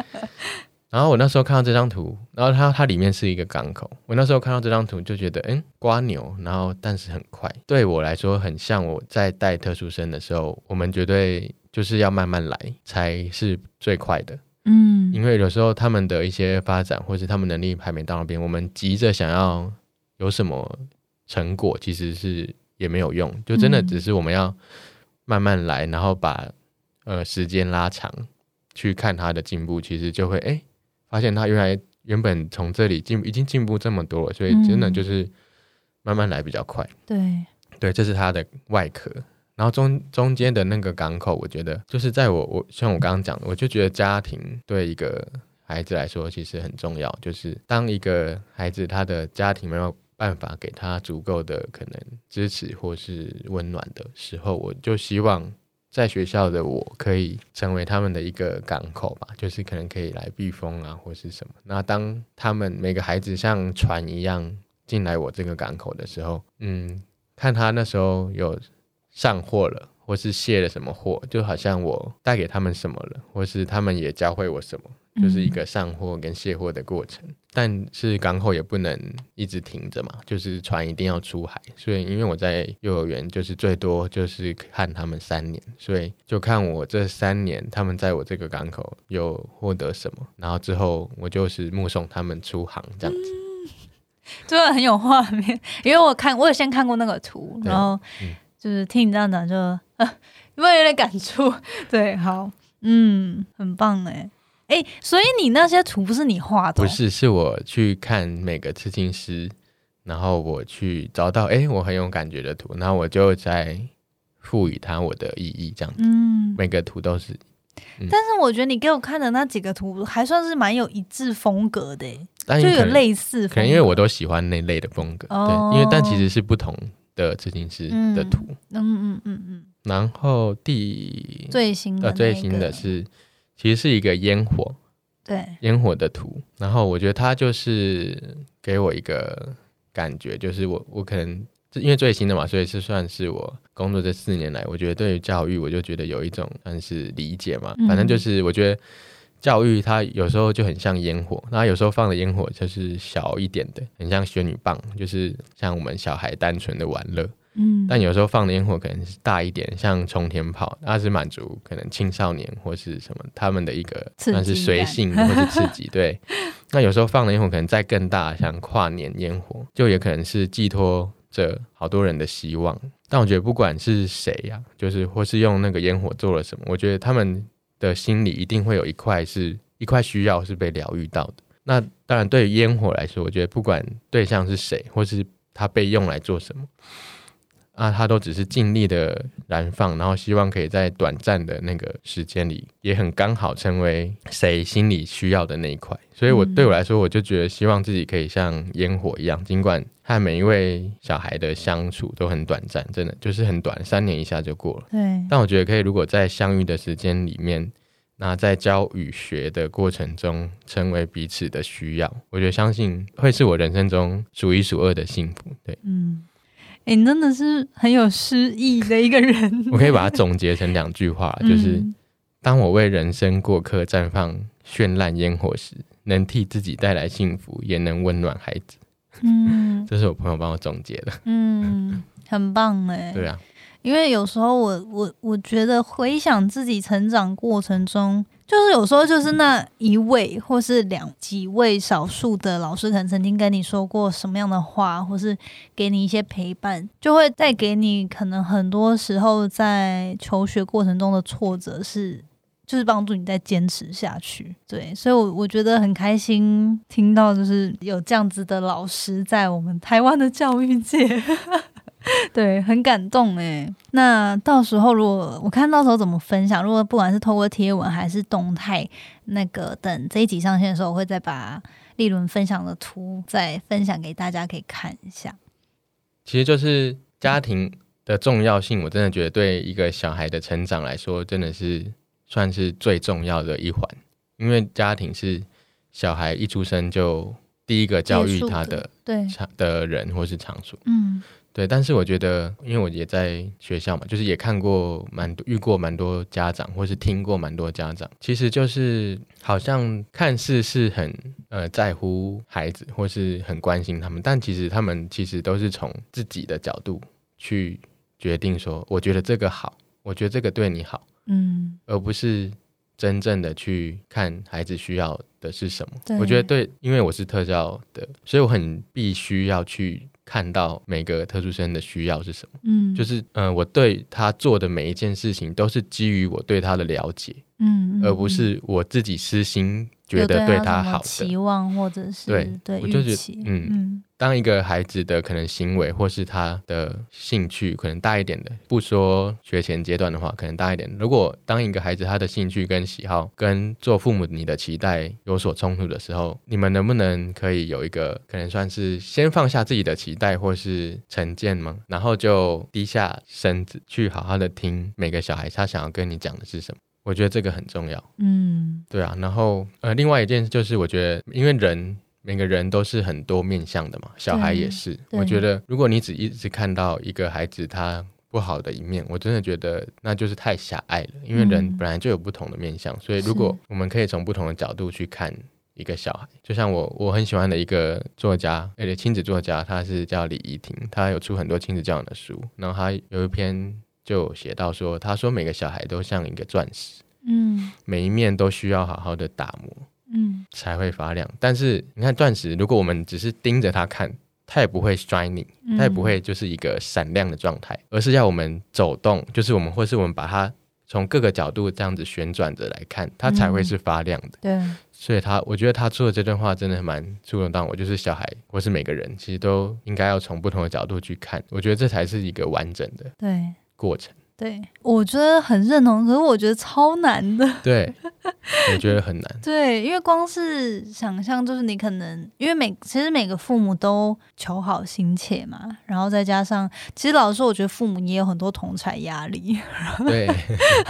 然后我那时候看到这张图，然后它它里面是一个港口。我那时候看到这张图就觉得，嗯，瓜牛，然后但是很快，对我来说很像我在带特殊生的时候，我们绝对就是要慢慢来才是最快的。嗯，因为有时候他们的一些发展或是他们能力还没到那边，我们急着想要有什么成果，其实是也没有用，就真的只是我们要慢慢来，然后把呃时间拉长去看他的进步，其实就会哎。发现他原来原本从这里进已经进步这么多了，所以真的就是慢慢来比较快。对对，这是他的外壳，然后中中间的那个港口，我觉得就是在我我像我刚刚讲的，我就觉得家庭对一个孩子来说其实很重要。就是当一个孩子他的家庭没有办法给他足够的可能支持或是温暖的时候，我就希望。在学校的我可以成为他们的一个港口吧，就是可能可以来避风啊，或是什么。那当他们每个孩子像船一样进来我这个港口的时候，嗯，看他那时候有上货了，或是卸了什么货，就好像我带给他们什么了，或是他们也教会我什么。就是一个上货跟卸货的过程，但是港口也不能一直停着嘛，就是船一定要出海。所以，因为我在幼儿园，就是最多就是看他们三年，所以就看我这三年他们在我这个港口有获得什么，然后之后我就是目送他们出航这样子，真的很有画面。因为我看我有先看过那个图，然后就是听你这样讲，就呃，有没有有点感触？对，好，嗯，很棒哎。哎，所以你那些图不是你画的？不是，是我去看每个刺青师，然后我去找到哎，我很有感觉的图，然后我就在赋予它我的意义，这样子。嗯，每个图都是。但是我觉得你给我看的那几个图还算是蛮有一致风格的，就有类似。可能因为我都喜欢那类的风格，对，因为但其实是不同的刺青师的图。嗯嗯嗯嗯。然后第最新的最新的是。其实是一个烟火，对烟火的图，然后我觉得它就是给我一个感觉，就是我我可能因为最新的嘛，所以是算是我工作这四年来，我觉得对于教育，我就觉得有一种算是理解嘛。反正就是我觉得教育它有时候就很像烟火，那有时候放的烟火就是小一点的，很像仙女棒，就是像我们小孩单纯的玩乐。嗯，但有时候放的烟火可能是大一点，像冲天炮，它是满足可能青少年或是什么他们的一个算是随性或是刺激。对，那有时候放的烟火可能再更大，像跨年烟火，就也可能是寄托着好多人的希望。但我觉得不管是谁呀，就是或是用那个烟火做了什么，我觉得他们的心里一定会有一块是一块需要是被疗愈到的。那当然，对于烟火来说，我觉得不管对象是谁，或是它被用来做什么。啊，他都只是尽力的燃放，然后希望可以在短暂的那个时间里，也很刚好成为谁心里需要的那一块。所以，我对我来说，我就觉得希望自己可以像烟火一样，尽管和每一位小孩的相处都很短暂，真的就是很短，三年一下就过了。对。但我觉得可以，如果在相遇的时间里面，那在教与学的过程中，成为彼此的需要，我觉得相信会是我人生中数一数二的幸福。对，嗯。哎你真的是很有诗意的一个人。我可以把它总结成两句话，就是：当我为人生过客绽放绚烂烟火时，能替自己带来幸福，也能温暖孩子。嗯，这是我朋友帮我总结的。嗯，很棒哎。对啊，因为有时候我我我觉得回想自己成长过程中。就是有时候，就是那一位或是两几位少数的老师，可能曾经跟你说过什么样的话，或是给你一些陪伴，就会带给你可能很多时候在求学过程中的挫折，是就是帮助你再坚持下去。对，所以，我我觉得很开心听到，就是有这样子的老师在我们台湾的教育界。对，很感动哎。那到时候如果我看到时候怎么分享，如果不管是透过贴文还是动态，那个等这一集上线的时候，我会再把立伦分享的图再分享给大家，可以看一下。其实就是家庭的重要性，我真的觉得对一个小孩的成长来说，真的是算是最重要的一环，因为家庭是小孩一出生就第一个教育他的对的人或是场所。嗯。对，但是我觉得，因为我也在学校嘛，就是也看过蛮多，遇过蛮多家长，或是听过蛮多家长，其实就是好像看似是很呃在乎孩子，或是很关心他们，但其实他们其实都是从自己的角度去决定说，我觉得这个好，我觉得这个对你好，嗯，而不是真正的去看孩子需要的是什么。我觉得对，因为我是特教的，所以我很必须要去。看到每个特殊生的需要是什么，嗯，就是嗯，我对他做的每一件事情都是基于我对他的了解，嗯，而不是我自己私心觉得对他好的期望或者是对对预期，嗯。当一个孩子的可能行为或是他的兴趣可能大一点的，不说学前阶段的话，可能大一点。如果当一个孩子他的兴趣跟喜好跟做父母你的期待有所冲突的时候，你们能不能可以有一个可能算是先放下自己的期待或是成见吗？然后就低下身子去好好的听每个小孩他想要跟你讲的是什么？我觉得这个很重要。嗯，对啊。然后呃，另外一件事就是我觉得，因为人。每个人都是很多面相的嘛，小孩也是。我觉得，如果你只一直看到一个孩子他不好的一面，我真的觉得那就是太狭隘了。因为人本来就有不同的面相，所以如果我们可以从不同的角度去看一个小孩，就像我我很喜欢的一个作家，而且亲子作家，他是叫李怡婷，他有出很多亲子教养的书，然后他有一篇就写到说，他说每个小孩都像一个钻石，嗯，每一面都需要好好的打磨。嗯，才会发亮。但是你看钻石，如果我们只是盯着它看，它也不会 shining，它也不会就是一个闪亮的状态，而是要我们走动，就是我们或是我们把它从各个角度这样子旋转着来看，它才会是发亮的。对，所以他我觉得他说的这段话真的蛮触动到我，就是小孩或是每个人，其实都应该要从不同的角度去看，我觉得这才是一个完整的对过程。对，我觉得很认同，可是我觉得超难的。对，我觉得很难。对，因为光是想象，就是你可能，因为每其实每个父母都求好心切嘛，然后再加上，其实老实说，我觉得父母也有很多同才压力。对，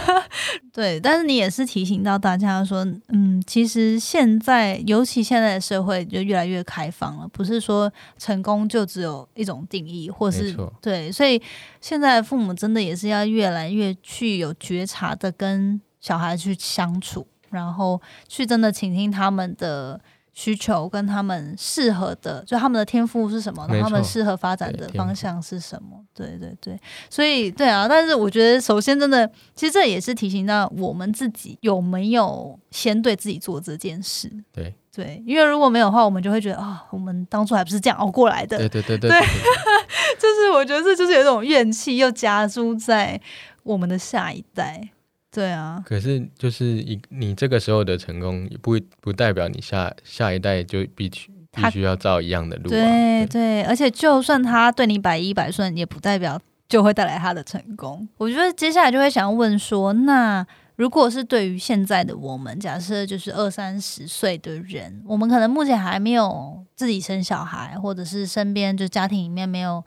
对，但是你也是提醒到大家说，嗯，其实现在，尤其现在的社会就越来越开放了，不是说成功就只有一种定义，或是对，所以现在的父母真的也是要越。越来越去有觉察的跟小孩去相处，然后去真的倾听他们的需求，跟他们适合的，就他们的天赋是什么，他们适合发展的方向是什么？对对对，所以对啊，但是我觉得首先真的，其实这也是提醒到我们自己有没有先对自己做这件事。对对，因为如果没有的话，我们就会觉得啊，我们当初还不是这样熬过来的。对对对对。就是我觉得这就是有一种怨气，又加诸在我们的下一代。对啊，可是就是一你这个时候的成功，不不代表你下下一代就必须必须要照一样的路。对对，而且就算他对你百依百顺，也不代表就会带来他的成功。我觉得接下来就会想要问说，那如果是对于现在的我们，假设就是二三十岁的人，我们可能目前还没有自己生小孩，或者是身边就家庭里面没有。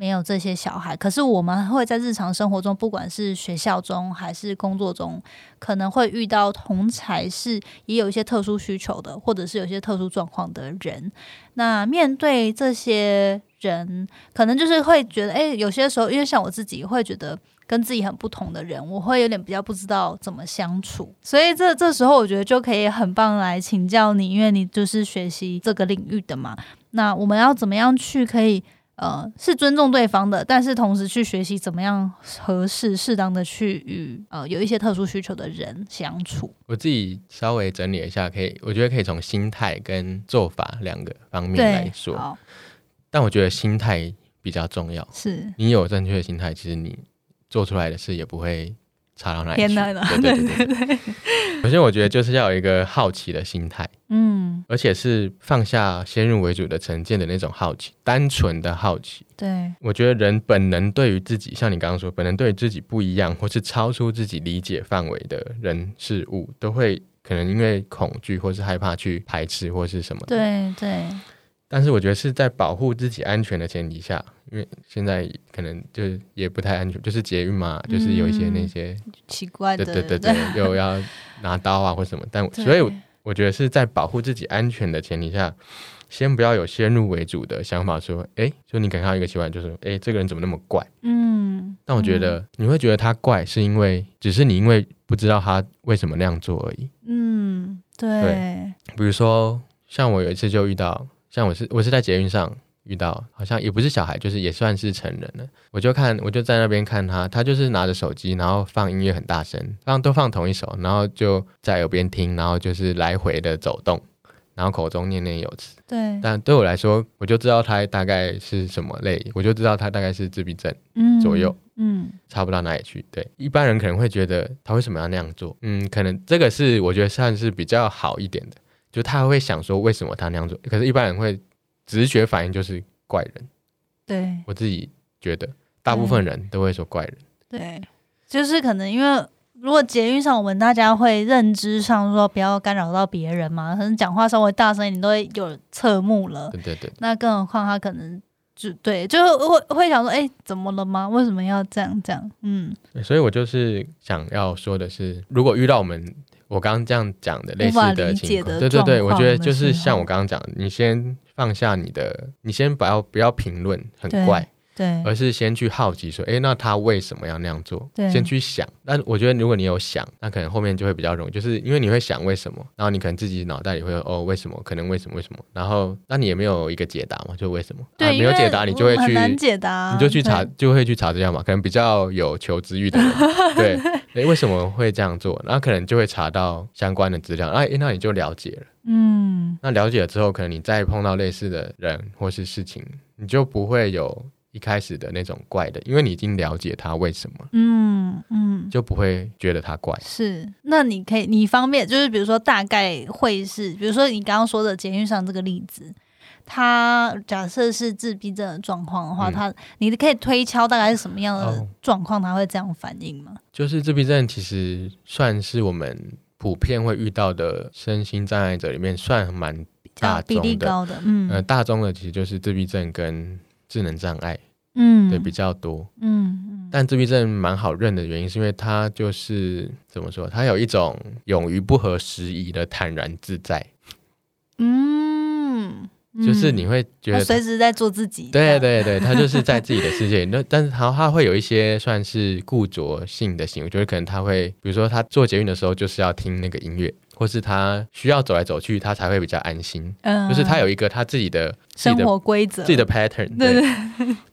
没有这些小孩，可是我们会在日常生活中，不管是学校中还是工作中，可能会遇到同才是也有一些特殊需求的，或者是有些特殊状况的人。那面对这些人，可能就是会觉得，哎，有些时候，因为像我自己会觉得，跟自己很不同的人，我会有点比较不知道怎么相处。所以这这时候我觉得就可以很棒来请教你，因为你就是学习这个领域的嘛。那我们要怎么样去可以？呃，是尊重对方的，但是同时去学习怎么样合适、适当的去与呃有一些特殊需求的人相处。我自己稍微整理一下，可以，我觉得可以从心态跟做法两个方面来说。但我觉得心态比较重要，是你有正确的心态，其实你做出来的事也不会。差到哪里去？对对对对。首先，我觉得就是要有一个好奇的心态，嗯，而且是放下先入为主的成见的那种好奇，单纯的好奇。对，我觉得人本能对于自己，像你刚刚说，本能对于自己不一样或是超出自己理解范围的人事物，都会可能因为恐惧或是害怕去排斥或是什么。对对。但是我觉得是在保护自己安全的前提下，因为现在可能就也不太安全，就是捷运嘛，就是有一些那些奇怪的，对对对对，又 要拿刀啊或什么。但所以我觉得是在保护自己安全的前提下，先不要有先入为主的想法，说，哎，就你看到一个习惯，就是哎，这个人怎么那么怪？嗯。但我觉得你会觉得他怪，是因为只是你因为不知道他为什么那样做而已。嗯，对。比如说，像我有一次就遇到。像我是我是在捷运上遇到，好像也不是小孩，就是也算是成人了。我就看我就在那边看他，他就是拿着手机，然后放音乐很大声，放都放同一首，然后就在耳边听，然后就是来回的走动，然后口中念念有词。对。但对我来说，我就知道他大概是什么类，我就知道他大概是自闭症左右，嗯，差不到哪里去。对，一般人可能会觉得他为什么要那样做？嗯，可能这个是我觉得算是比较好一点的。就他会想说，为什么他那样做？可是，一般人会直觉反应就是怪人。对我自己觉得，大部分人都会说怪人。对，就是可能因为如果捷运上，我们大家会认知上说不要干扰到别人嘛，可能讲话稍微大声一点都会有侧目了。对对对。那更何况他可能就对，就会会想说，哎，怎么了吗？为什么要这样这样？嗯。所以我就是想要说的是，如果遇到我们。我刚刚这样讲的类似的情况，对对对，我觉得就是像我刚刚讲，你先放下你的，你先不要不要评论，很怪。对，而是先去好奇说，哎，那他为什么要那样做？对，先去想。但我觉得，如果你有想，那可能后面就会比较容易，就是因为你会想为什么，然后你可能自己脑袋里会哦，为什么？可能为什么？为什么？然后，那你也没有一个解答嘛？就为什么？对，没有解答，你就会去难解答，你就去查，就会去查资料嘛。可能比较有求知欲的人，对，哎，为什么会这样做？然后可能就会查到相关的资料，哎，那你就了解了。嗯，那了解了之后，可能你再碰到类似的人或是事情，你就不会有。一开始的那种怪的，因为你已经了解他为什么，嗯嗯，就不会觉得他怪。是，那你可以，你方便就是比如说大概会是，比如说你刚刚说的监狱上这个例子，他假设是自闭症的状况的话，他你可以推敲大概是什么样的状况，他会这样反应吗？就是自闭症其实算是我们普遍会遇到的身心障碍者里面算蛮大比例高的，嗯，呃，大众的其实就是自闭症跟。智能障碍，嗯，对比较多，嗯嗯，但自闭症蛮好认的原因，是因为他就是怎么说，他有一种勇于不合时宜的坦然自在，嗯，就是你会觉得随时在做自己，对对对，他就是在自己的世界，那但是他他会有一些算是固着性的行为，就是可能他会，比如说他做捷运的时候就是要听那个音乐。或是他需要走来走去，他才会比较安心。嗯，就是他有一个他自己的生活规则、自己的 pattern。对，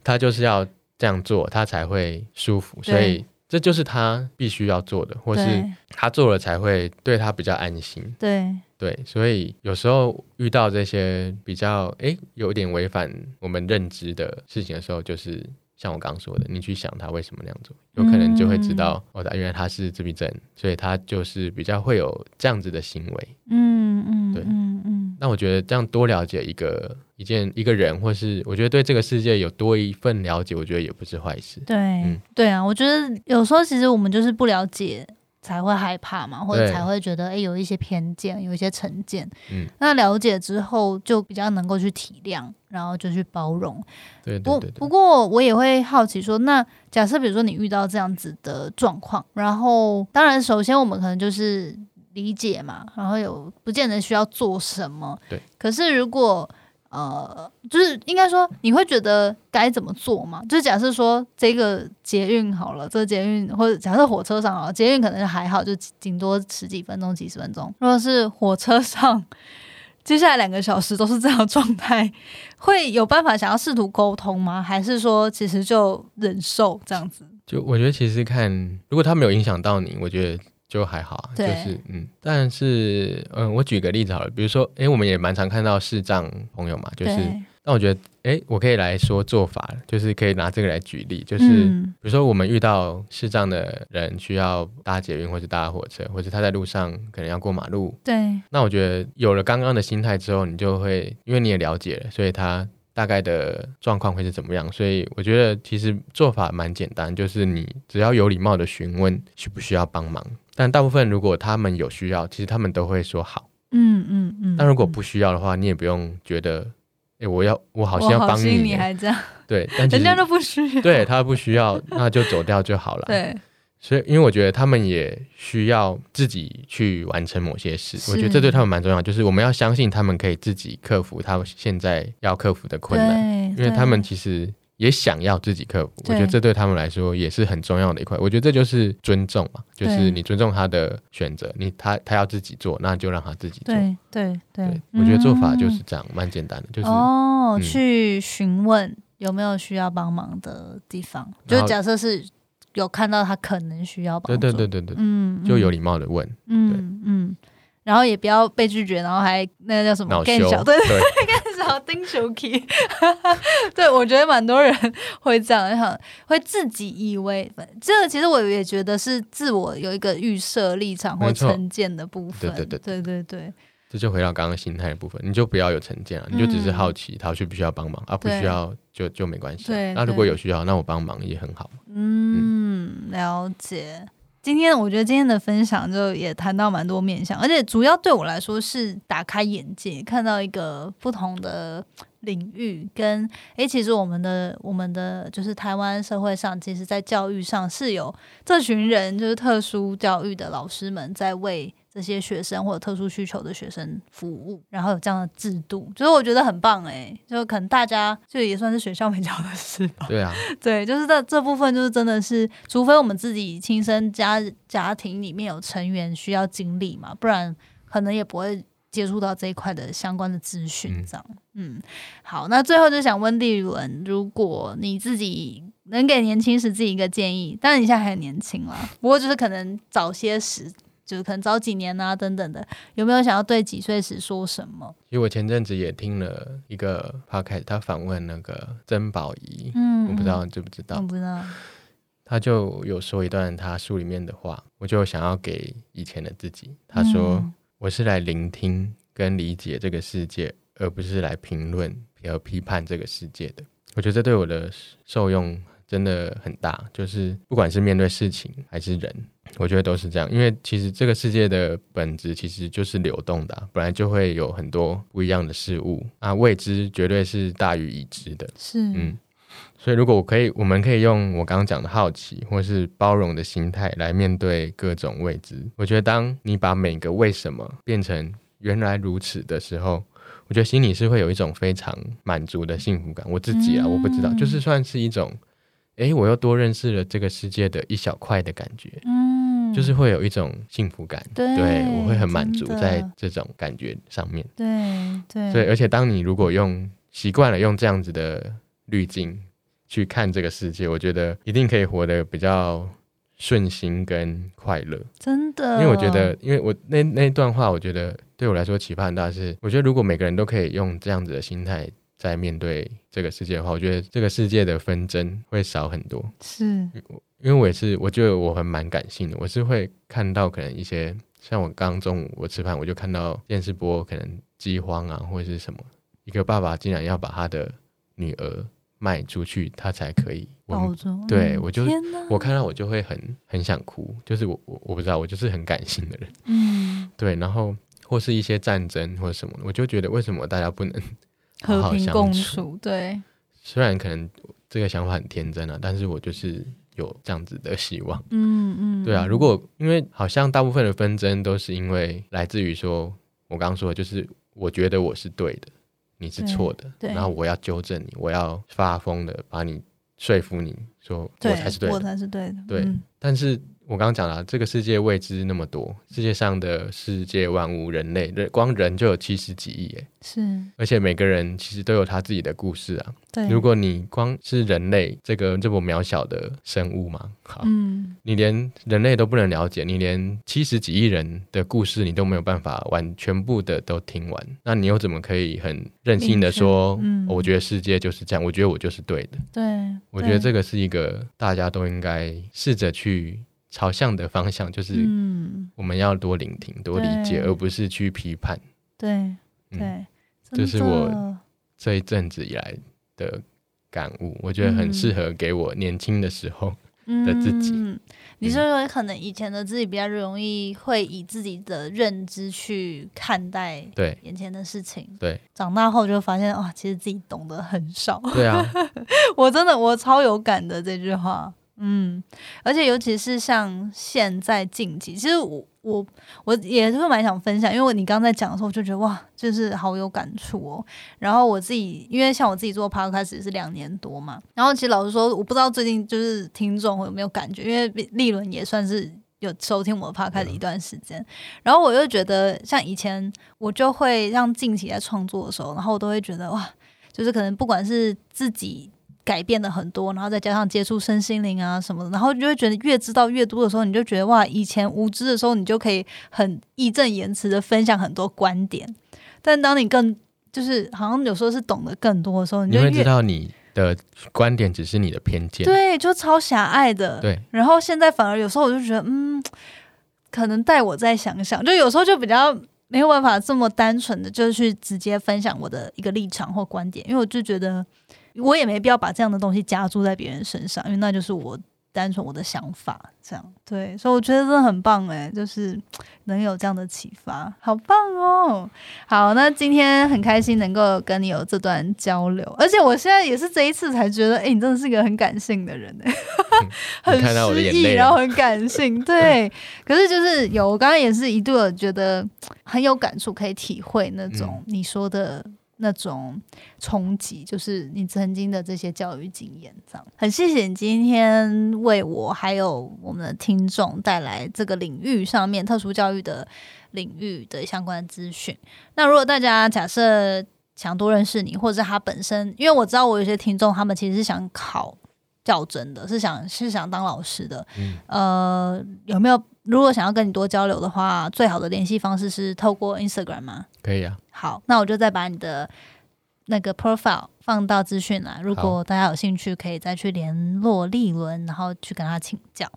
他就是要这样做，他才会舒服。所以这就是他必须要做的，或是他做了才会对他比较安心。对对，所以有时候遇到这些比较哎有点违反我们认知的事情的时候，就是。像我刚刚说的，你去想他为什么那样做，有可能就会知道哦，原来他是自闭症，所以他就是比较会有这样子的行为。嗯嗯，对，嗯嗯。那我觉得这样多了解一个一件一个人，或是我觉得对这个世界有多一份了解，我觉得也不是坏事。对，嗯对啊，我觉得有时候其实我们就是不了解。才会害怕嘛，或者才会觉得哎有一些偏见，有一些成见。嗯，那了解之后就比较能够去体谅，然后就去包容。对，不不过我也会好奇说，那假设比如说你遇到这样子的状况，然后当然首先我们可能就是理解嘛，然后有不见得需要做什么。对。可是如果呃，就是应该说你会觉得该怎么做嘛？就是假设说这个捷运好了，这个捷运或者假设火车上好了，捷运可能还好，就顶多十几分钟、几十分钟。如果是火车上，接下来两个小时都是这样状态，会有办法想要试图沟通吗？还是说其实就忍受这样子？就我觉得其实看，如果他没有影响到你，我觉得就还好啊。就是嗯，但是嗯，我举个例子好了，比如说，哎，我们也蛮常看到视障朋友嘛，就是。那我觉得，哎，我可以来说做法，就是可以拿这个来举例，就是比如说我们遇到视障的人需要搭捷运或者搭火车，或者他在路上可能要过马路，对。那我觉得有了刚刚的心态之后，你就会因为你也了解了，所以他大概的状况会是怎么样，所以我觉得其实做法蛮简单，就是你只要有礼貌的询问需不需要帮忙，但大部分如果他们有需要，其实他们都会说好，嗯嗯嗯。但如果不需要的话，你也不用觉得。哎，我要，我好像要帮你，你还这样？对，但 人家都不需要，对他不需要，那就走掉就好了。对，所以因为我觉得他们也需要自己去完成某些事，我觉得这对他们蛮重要，就是我们要相信他们可以自己克服他们现在要克服的困难，因为他们其实。也想要自己克服，我觉得这对他们来说也是很重要的一块。我觉得这就是尊重嘛，就是你尊重他的选择，你他他要自己做，那就让他自己做。对对对，我觉得做法就是这样，蛮简单的，就是哦，去询问有没有需要帮忙的地方，就假设是有看到他可能需要帮，对对对对对，嗯，就有礼貌的问，嗯嗯，然后也不要被拒绝，然后还那个叫什么更小，对。对。好丁手 key，对 我觉得蛮多人 会这样想，会自己以为这个其实我也觉得是自我有一个预设立场或成见的部分。对对对。对对对，这就回到刚刚心态的部分，你就不要有成见了，你就只是好奇他需不需要帮忙啊？不需要就就没关系。对，那如果有需要，那我帮忙也很好。嗯，了解。今天我觉得今天的分享就也谈到蛮多面向，而且主要对我来说是打开眼界，看到一个不同的领域。跟诶，其实我们的我们的就是台湾社会上，其实在教育上是有这群人，就是特殊教育的老师们在为。这些学生或者特殊需求的学生服务，然后有这样的制度，就是我觉得很棒哎，就可能大家就也算是学校没教的事吧。对啊，对，就是这这部分就是真的是，除非我们自己亲身家家庭里面有成员需要经历嘛，不然可能也不会接触到这一块的相关的资讯。这样，嗯，好，那最后就想问地伦，如果你自己能给年轻时自己一个建议，当然你现在还很年轻啦，不过就是可能早些时。就是可能早几年啊，等等的，有没有想要对几岁时说什么？其实我前阵子也听了一个 podcast，他访问那个曾宝仪，嗯，我不知道你知不知道？我不知道。他就有说一段他书里面的话，我就想要给以前的自己。他说：“我是来聆听跟理解这个世界，而不是来评论和批判这个世界的。”我觉得这对我的受用真的很大，就是不管是面对事情还是人。我觉得都是这样，因为其实这个世界的本质其实就是流动的，本来就会有很多不一样的事物啊，未知绝对是大于已知的。是，嗯，所以如果我可以，我们可以用我刚刚讲的好奇或是包容的心态来面对各种未知。我觉得当你把每个为什么变成原来如此的时候，我觉得心里是会有一种非常满足的幸福感。我自己啊，我不知道，就是算是一种，哎，我又多认识了这个世界的一小块的感觉。嗯。就是会有一种幸福感，对我会很满足在这种感觉上面。对对，所以而且当你如果用习惯了用这样子的滤镜去看这个世界，我觉得一定可以活得比较顺心跟快乐。真的，因为我觉得，因为我那那段话，我觉得对我来说启发很大。是我觉得如果每个人都可以用这样子的心态在面对这个世界的话，我觉得这个世界的纷争会少很多。是。因为我也是，我觉得我很蛮感性的，我是会看到可能一些，像我刚中午我吃饭，我就看到电视播可能饥荒啊，或者是什么，一个爸爸竟然要把他的女儿卖出去，他才可以。对我就我看到我就会很很想哭，就是我我我不知道，我就是很感性的人。嗯，对，然后或是一些战争或者什么，我就觉得为什么大家不能和平共处？对，虽然可能这个想法很天真啊，但是我就是。有这样子的希望，嗯嗯，对啊，如果因为好像大部分的纷争都是因为来自于说，我刚刚说的就是我觉得我是对的，你是错的，对然后我要纠正你，我要发疯的把你说服你说我，才是对的。我才是对的。对嗯但是我刚刚讲了，这个世界未知那么多，世界上的世界万物，人类，人光人就有七十几亿，哎，是，而且每个人其实都有他自己的故事啊。对。如果你光是人类这个这么渺小的生物嘛，好，嗯，你连人类都不能了解，你连七十几亿人的故事你都没有办法完全部的都听完，那你又怎么可以很任性的说，嗯我觉得世界就是这样，我觉得我就是对的？对，我觉得这个个是一个大家都应该试着去朝向的方向，就是嗯，我们要多聆听、多理解，而不是去批判。对嗯，对，这是我这一阵子以来的感悟，我觉得很嗯。适合给我年轻的时候。的自己。嗯，你是说可能以前的自己比较容易会以自己的认知去看待对眼前的事情，对。长大后就发现哇，其实自己懂得很少。对啊，我真的我超有感的这句话，嗯，而且尤其是像现在近期，其实我我我也是蛮想分享，因为你刚刚在讲的时候，我就觉得哇，就是好有感触哦。然后我自己，因为像我自己做 podcast 也是两年多嘛，然后其实老实说，我不知道最近就是听众有没有感觉，因为立伦也算是。有收听我的 podcast 一段时间，然后我又觉得，像以前我就会让近期在创作的时候，然后我都会觉得哇，就是可能不管是自己改变了很多，然后再加上接触身心灵啊什么的，然后就会觉得越知道越多的时候，你就觉得哇，以前无知的时候，你就可以很义正言辞的分享很多观点，但当你更就是好像有时候是懂得更多的时候，你就会知道你的观点只是你的偏见。对，就超狭隘的。对然后现在反而有时候我就觉得，嗯，可能带我再想想，就有时候就比较没有办法这么单纯的就是去直接分享我的一个立场或观点，因为我就觉得我也没必要把这样的东西加注在别人身上，因为那就是我单纯我的想法，这样对，所以我觉得真的很棒诶，就是能有这样的启发，好棒哦！好，那今天很开心能够跟你有这段交流，而且我现在也是这一次才觉得，哎、你真的是一个很感性的人哎，很诗意，然后很感性，对。可是就是有，我刚刚也是一度有觉得很有感触，可以体会那种你说的。那种冲击，就是你曾经的这些教育经验，这样很谢谢你今天为我还有我们的听众带来这个领域上面特殊教育的领域的相关资讯。那如果大家假设想多认识你，或者是他本身，因为我知道我有些听众他们其实是想考教真的，是想是想当老师的，嗯呃，有没有如果想要跟你多交流的话，最好的联系方式是透过 Instagram 吗？可以啊，好，那我就再把你的那个 profile 放到资讯栏，如果大家有兴趣，可以再去联络立伦，然后去跟他请教。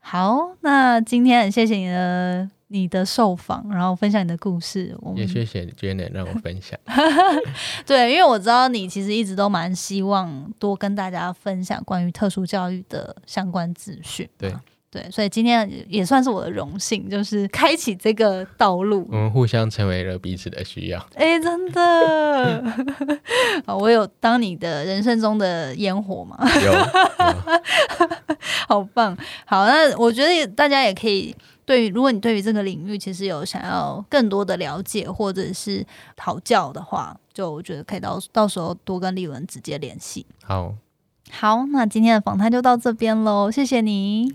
好，那今天很谢谢你的你的受访，然后分享你的故事。我们也谢谢 Janet 让我分享。对，因为我知道你其实一直都蛮希望多跟大家分享关于特殊教育的相关资讯。对对，所以今天也算是我的荣幸，就是开启这个道路。我们互相成为了彼此的需要。哎、真的，好我有当你的人生中的烟火吗，有，有 好棒。好，那我觉得大家也可以对于，如果你对于这个领域其实有想要更多的了解或者是讨教的话，就我觉得可以到到时候多跟丽文直接联系。好，好，那今天的访谈就到这边喽，谢谢你。